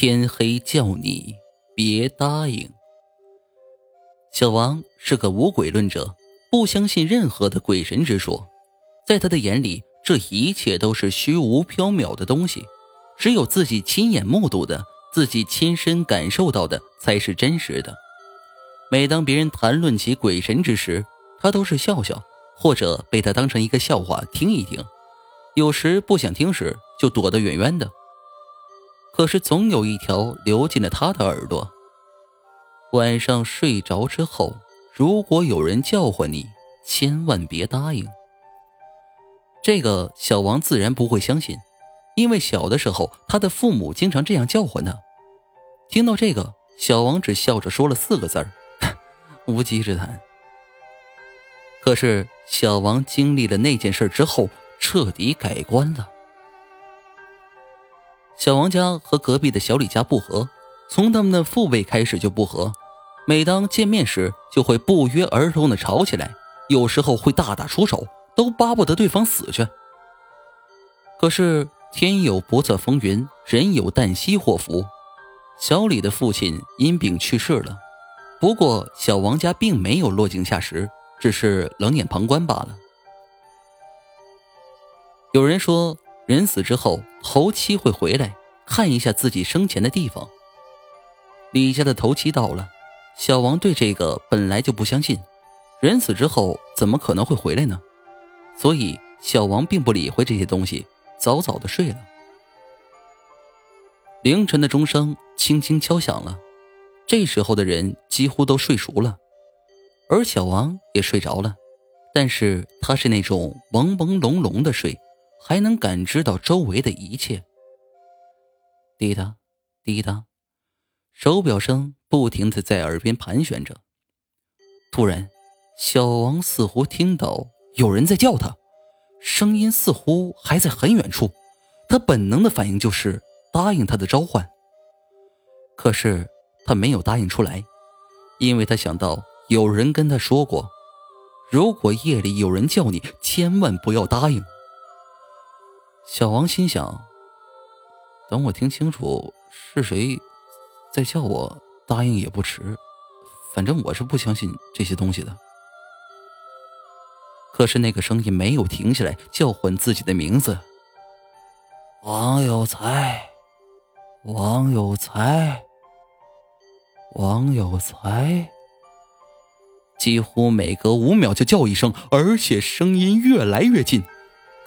天黑叫你别答应。小王是个无鬼论者，不相信任何的鬼神之说，在他的眼里，这一切都是虚无缥缈的东西，只有自己亲眼目睹的、自己亲身感受到的才是真实的。每当别人谈论起鬼神之时，他都是笑笑，或者被他当成一个笑话听一听。有时不想听时，就躲得远远的。可是总有一条流进了他的耳朵。晚上睡着之后，如果有人叫唤你，千万别答应。这个小王自然不会相信，因为小的时候他的父母经常这样叫唤他。听到这个，小王只笑着说了四个字儿：“ 无稽之谈。”可是小王经历了那件事之后，彻底改观了。小王家和隔壁的小李家不和，从他们的父辈开始就不和。每当见面时，就会不约而同的吵起来，有时候会大打出手，都巴不得对方死去。可是天有不测风云，人有旦夕祸福。小李的父亲因病去世了，不过小王家并没有落井下石，只是冷眼旁观罢了。有人说。人死之后，头七会回来看一下自己生前的地方。李家的头七到了，小王对这个本来就不相信，人死之后怎么可能会回来呢？所以小王并不理会这些东西，早早的睡了。凌晨的钟声轻轻敲响了，这时候的人几乎都睡熟了，而小王也睡着了，但是他是那种朦朦胧胧的睡。还能感知到周围的一切。滴答，滴答，手表声不停的在耳边盘旋着。突然，小王似乎听到有人在叫他，声音似乎还在很远处。他本能的反应就是答应他的召唤。可是他没有答应出来，因为他想到有人跟他说过，如果夜里有人叫你，千万不要答应。小王心想：“等我听清楚是谁在叫我，答应也不迟。反正我是不相信这些东西的。”可是那个声音没有停下来，叫唤自己的名字：“王有才，王有才，王有才。”几乎每隔五秒就叫一声，而且声音越来越近。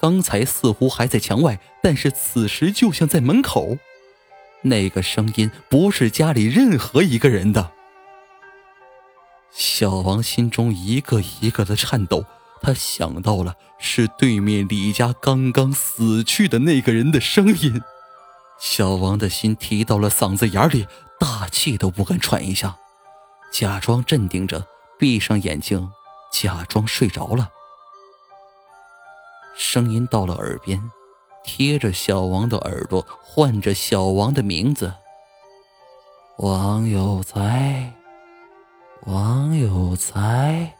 刚才似乎还在墙外，但是此时就像在门口。那个声音不是家里任何一个人的。小王心中一个一个的颤抖，他想到了是对面李家刚刚死去的那个人的声音。小王的心提到了嗓子眼里，大气都不敢喘一下，假装镇定着，闭上眼睛，假装睡着了。声音到了耳边，贴着小王的耳朵，唤着小王的名字：“王有才，王有才。”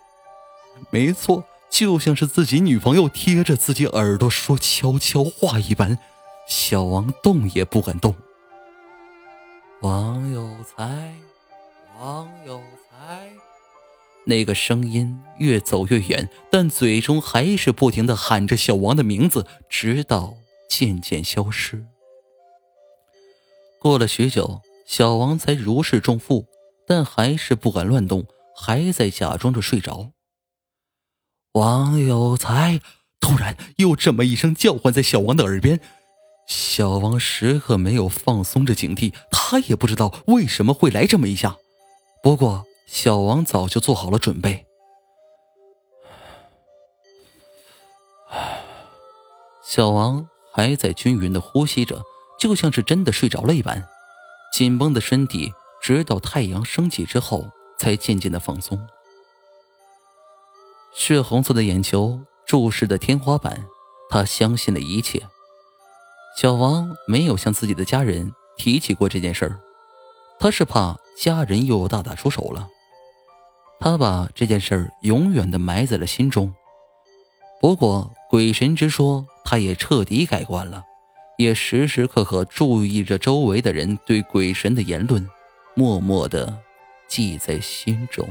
没错，就像是自己女朋友贴着自己耳朵说悄悄话一般。小王动也不敢动。王有才，王有才。那个声音越走越远，但嘴中还是不停的喊着小王的名字，直到渐渐消失。过了许久，小王才如释重负，但还是不敢乱动，还在假装着睡着。王有才突然又这么一声叫唤在小王的耳边，小王时刻没有放松着警惕，他也不知道为什么会来这么一下，不过。小王早就做好了准备。小王还在均匀的呼吸着，就像是真的睡着了一般。紧绷的身体，直到太阳升起之后，才渐渐的放松。血红色的眼球注视着天花板，他相信了一切。小王没有向自己的家人提起过这件事儿，他是怕家人又大打出手了。他把这件事儿永远的埋在了心中。不过鬼神之说，他也彻底改观了，也时时刻刻注意着周围的人对鬼神的言论，默默的记在心中。